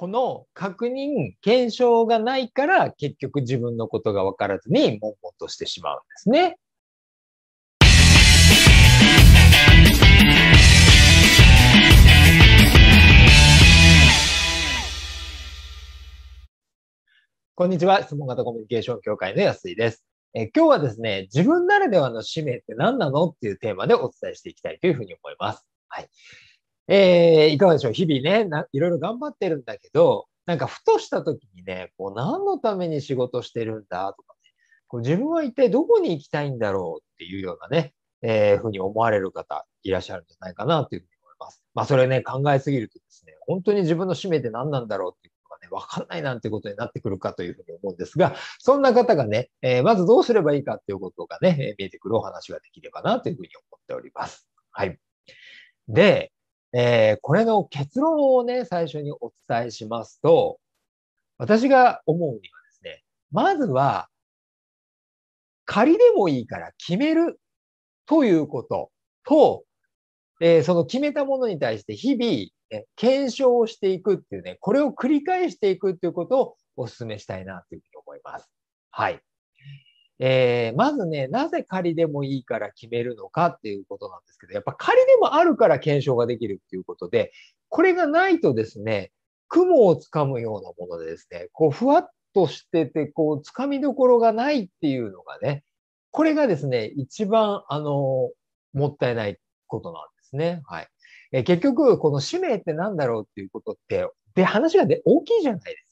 この確認、検証がないから結局自分のことが分からずに悶々としてしまうんですね。こんにちは。質問型コミュニケーション協会の安井です。え今日はですね、自分ならではの使命って何なのっていうテーマでお伝えしていきたいというふうに思います。はい。えー、いかがでしょう？日々ねいろいろ頑張ってるんだけど、なんかふとした時にね、こう何のために仕事してるんだ？とかね、こう自分は一体どこに行きたいんだろうっていうようなね、えー、ふうに思われる方いらっしゃるんじゃないかなというふうに思います。まあそれね、考えすぎるとですね、本当に自分の使命って何なんだろうっていうことがね、わかんないなんてことになってくるかというふうに思うんですが、そんな方がね、えー、まずどうすればいいかっていうことがね、え見えてくるお話ができればなというふうに思っております。はい。で、えー、これの結論をね、最初にお伝えしますと、私が思うにはですね、まずは、仮でもいいから決めるということと、えー、その決めたものに対して日々、ね、検証をしていくっていうね、これを繰り返していくっていうことをお勧めしたいなというふうに思います。はい。えー、まずね、なぜ仮でもいいから決めるのかっていうことなんですけど、やっぱ仮でもあるから検証ができるっていうことで、これがないとですね、雲をつかむようなものでですね、こう、ふわっとしてて、こう、つかみどころがないっていうのがね、これがですね、一番、あの、もったいないことなんですね。はい。え結局、この使命って何だろうっていうことって、で、話がで大きいじゃないです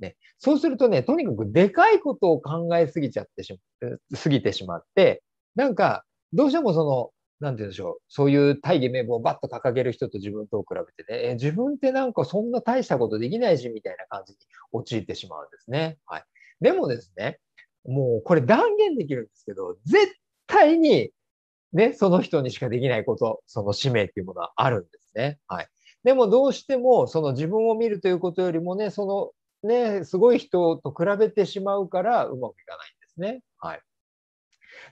ね、そうするとね、とにかくでかいことを考えすぎちゃってしま、すぎてしまって、なんか、どうしてもその、なんて言うんでしょう、そういう大義名分をバッと掲げる人と自分とを比べてね、え自分ってなんかそんな大したことできないし、みたいな感じに陥ってしまうんですね。はい。でもですね、もうこれ断言できるんですけど、絶対に、ね、その人にしかできないこと、その使命っていうものはあるんですね。はい。でもどうしても、その自分を見るということよりもね、そのね、すごい人と比べてしまうからうまくいかないんですね。はい。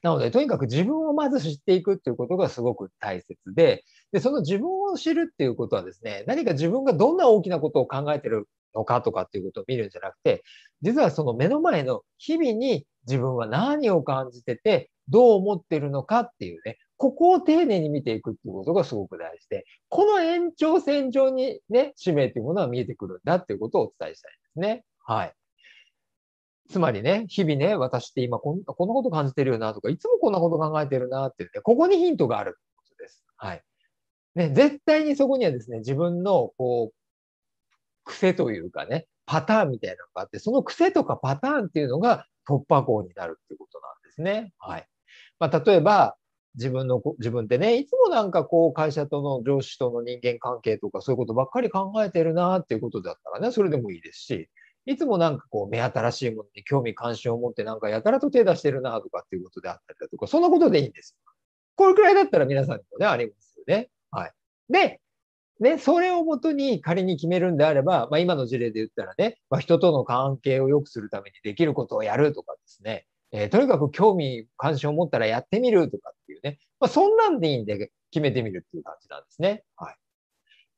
なので、とにかく自分をまず知っていくっていうことがすごく大切で、で、その自分を知るっていうことはですね、何か自分がどんな大きなことを考えてるのかとかっていうことを見るんじゃなくて、実はその目の前の日々に自分は何を感じてて、どう思ってるのかっていうね、ここを丁寧に見ていくっていうことがすごく大事で、この延長線上にね、使命っていうものは見えてくるんだっていうことをお伝えしたいですね。はい。つまりね、日々ね、私って今こんこんなこと感じてるよなとか、いつもこんなこと考えてるなってって、ここにヒントがあるってことです。はい。ね、絶対にそこにはですね、自分のこう、癖というかね、パターンみたいなのがあって、その癖とかパターンっていうのが突破口になるっていうことなんですね。はい。まあ、例えば、自分の、自分ってね、いつもなんかこう会社との上司との人間関係とかそういうことばっかり考えてるなっていうことだったらね、それでもいいですし、いつもなんかこう目新しいものに興味関心を持ってなんかやたらと手出してるなとかっていうことであったりだとか、そんなことでいいんですよ。これくらいだったら皆さんにもね、ありますよね。はい。で、ね、それをもとに仮に決めるんであれば、まあ今の事例で言ったらね、まあ人との関係を良くするためにできることをやるとかですね、えー、とにかく興味、関心を持ったらやってみるとかっていうね。まあ、そんなんでいいんで決めてみるっていう感じなんですね。はい。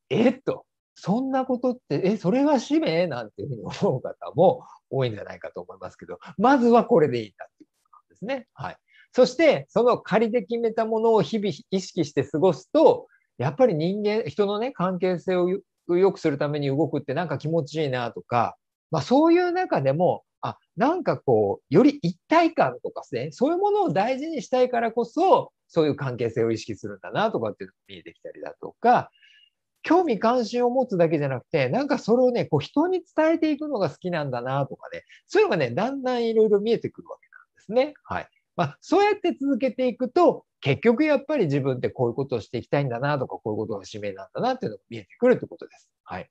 えっと、そんなことって、え、それが使命なんていうふうに思う方も多いんじゃないかと思いますけど、まずはこれでいいんだっていうことなんですね。はい。そして、その仮で決めたものを日々意識して過ごすと、やっぱり人間、人のね、関係性を良くするために動くってなんか気持ちいいなとか、まあそういう中でも、あ、なんかこう、より一体感とかですね、そういうものを大事にしたいからこそ、そういう関係性を意識するんだなとかっていうのが見えてきたりだとか、興味関心を持つだけじゃなくて、なんかそれをね、こう人に伝えていくのが好きなんだなとかね、そういうのがね、だんだんいろいろ見えてくるわけなんですね。はい。まあ、そうやって続けていくと、結局やっぱり自分ってこういうことをしていきたいんだなとか、こういうことが使命なんだなっていうのが見えてくるってことです。はい。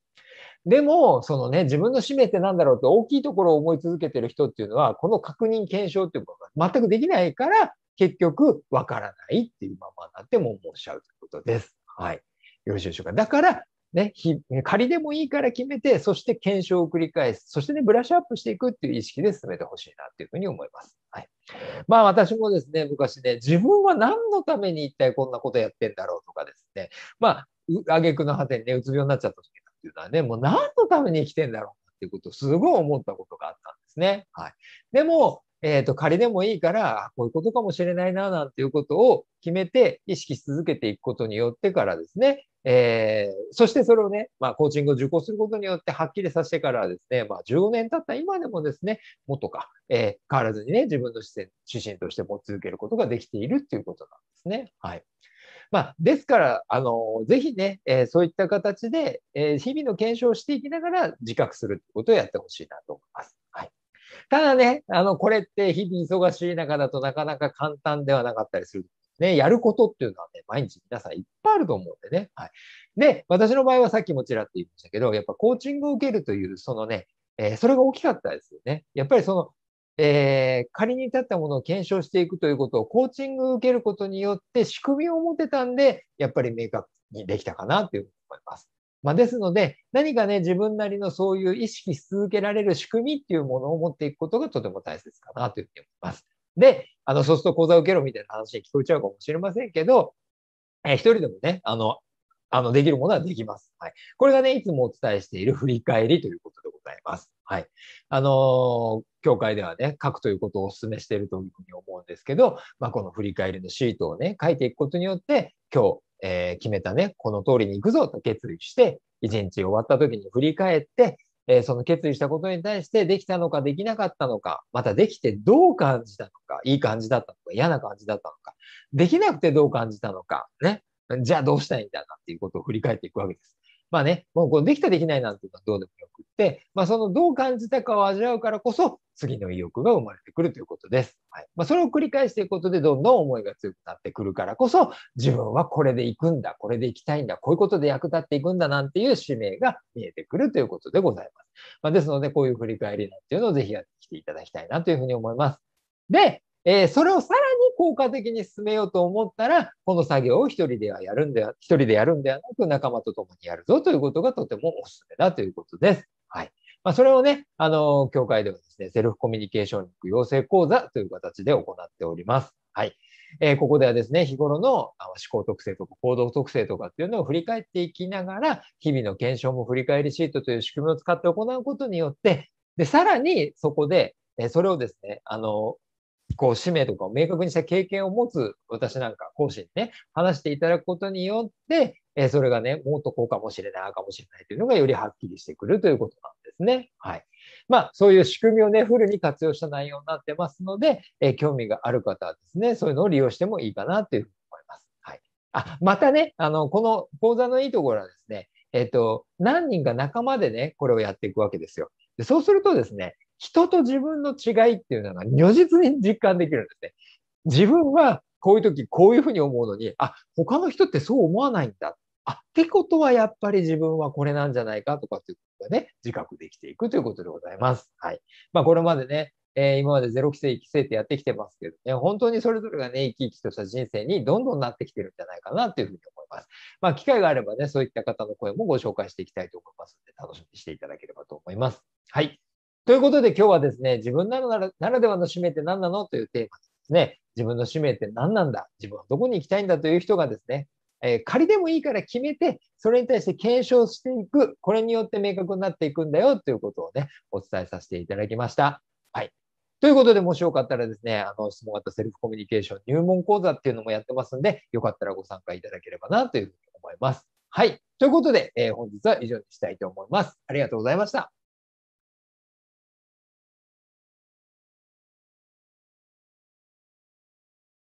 でも、そのね、自分の使命って何だろうって大きいところを思い続けてる人っていうのは、この確認検証っていうことが全くできないから、結局わからないっていうままになっても思っちゃうということです。はい。よろしいでしょうか。だから、ね、仮でもいいから決めて、そして検証を繰り返す。そしてね、ブラッシュアップしていくっていう意識で進めてほしいなっていうふうに思います。はい。まあ私もですね、昔ね、自分は何のために一体こんなことやってんだろうとかですね、まあ、挙句の果てにね、うつ病になっちゃった時っていうのはね、もう何のために生きてんだろうっていうことをすごい思ったことがあったんですね。はい。でも、えっ、ー、と、仮でもいいから、こういうことかもしれないな、なんていうことを決めて意識し続けていくことによってからですね、えー、そしてそれをね、まあ、コーチングを受講することによってはっきりさせてからですね、まあ、15年経った今でもですね、もとか、えー、変わらずにね、自分の視線、指針として持ち続けることができているっていうことなんですね。はい。まあ、ですから、あの、ぜひね、えー、そういった形で、えー、日々の検証をしていきながら自覚するってことをやってほしいなと思います。はい。ただね、あの、これって日々忙しい中だとなかなか簡単ではなかったりする。ね、やることっていうのはね、毎日皆さんいっぱいあると思うんでね。はい。で、私の場合はさっきもちらっと言いましたけど、やっぱコーチングを受けるという、そのね、えー、それが大きかったですよね。やっぱりその、えー、仮に立ったものを検証していくということをコーチングを受けることによって仕組みを持てたんで、やっぱり明確にできたかなというふうに思います。まあ、ですので、何かね、自分なりのそういう意識し続けられる仕組みっていうものを持っていくことがとても大切かなというふうに思います。で、あの、そうすると講座を受けろみたいな話に聞こえちゃうかもしれませんけど、えー、一人でもね、あの、あの、できるものはできます。はい。これがね、いつもお伝えしている振り返りということございます。はい。あの、教会ではね、書くということをお勧めしているというふうに思うんですけど、まあ、この振り返りのシートをね、書いていくことによって、今日、えー、決めたね、この通りに行くぞと決意して、一日終わった時に振り返って、えー、その決意したことに対してできたのかできなかったのか、またできてどう感じたのか、いい感じだったのか、嫌な感じだったのか、できなくてどう感じたのか、ね。じゃあどうしたいいんだなっていうことを振り返っていくわけです。まあね、もうこうできたできないなんていうのはどうでもよくって、まあそのどう感じたかを味わうからこそ、次の意欲が生まれてくるということです。はい。まあそれを繰り返していくことで、どんどん思いが強くなってくるからこそ、自分はこれで行くんだ、これで行きたいんだ、こういうことで役立っていくんだなんていう使命が見えてくるということでございます。まあですので、こういう振り返りなんていうのをぜひやってきていただきたいなというふうに思います。で、えー、それをさらに効果的に進めようと思ったら、この作業を一人ではやるんでは、一人でやるんではなく仲間と共にやるぞということがとてもおすすめだということです。はい。まあ、それをね、あの、教会ではですね、セルフコミュニケーション力養成講座という形で行っております。はい。えー、ここではですね、日頃の思考特性とか行動特性とかっていうのを振り返っていきながら、日々の検証も振り返りシートという仕組みを使って行うことによって、で、さらにそこで、えそれをですね、あの、こう、使命とかを明確にした経験を持つ私なんか講師にね、話していただくことによって、えそれがね、もっとこうかもしれない、かもしれないというのがよりはっきりしてくるということなんですね。はい。まあ、そういう仕組みをね、フルに活用した内容になってますので、え興味がある方はですね、そういうのを利用してもいいかなというふうに思います。はい。あ、またね、あの、この講座のいいところはですね、えっ、と、何人か仲間でね、これをやっていくわけですよ。でそうするとですね、人と自分の違いっていうのが如実に実感できるんですね。自分はこういう時こういうふうに思うのに、あ、他の人ってそう思わないんだ。あ、ってことはやっぱり自分はこれなんじゃないかとかっていうことがね、自覚できていくということでございます。はい。まあこれまでね、えー、今までゼロ規制、規制ってやってきてますけどね、本当にそれぞれがね、生き生きとした人生にどんどんなってきてるんじゃないかなというふうに思います。まあ機会があればね、そういった方の声もご紹介していきたいと思いますので、楽しみにしていただければと思います。はい。ということで今日はですね、自分ならならではの使命って何なのというテーマですね、自分の使命って何なんだ？自分はどこに行きたいんだという人がですね、えー、仮でもいいから決めて、それに対して検証していく、これによって明確になっていくんだよということをね、お伝えさせていただきました。はい。ということで、もしよかったらですね、あの、質問型セルフコミュニケーション入門講座っていうのもやってますんで、よかったらご参加いただければなというふうに思います。はい。ということで、えー、本日は以上にしたいと思います。ありがとうございました。